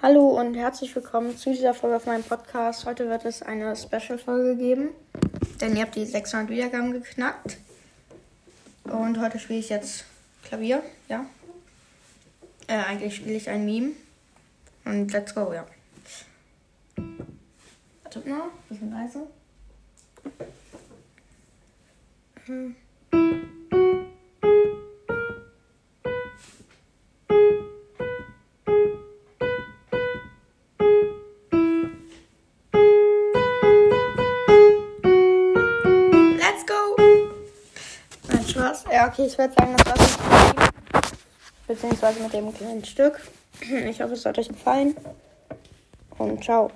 Hallo und herzlich willkommen zu dieser Folge auf meinem Podcast. Heute wird es eine Special-Folge geben, denn ihr habt die 600 Wiedergaben geknackt. Und heute spiele ich jetzt Klavier, ja. Äh, eigentlich spiele ich ein Meme. Und let's go, ja. Wartet mal, bisschen leise. Hm. Spaß. Ja, okay, ich würde sagen, das war's mit dem. Beziehungsweise mit dem kleinen Stück. Ich hoffe, es hat euch gefallen. Und ciao.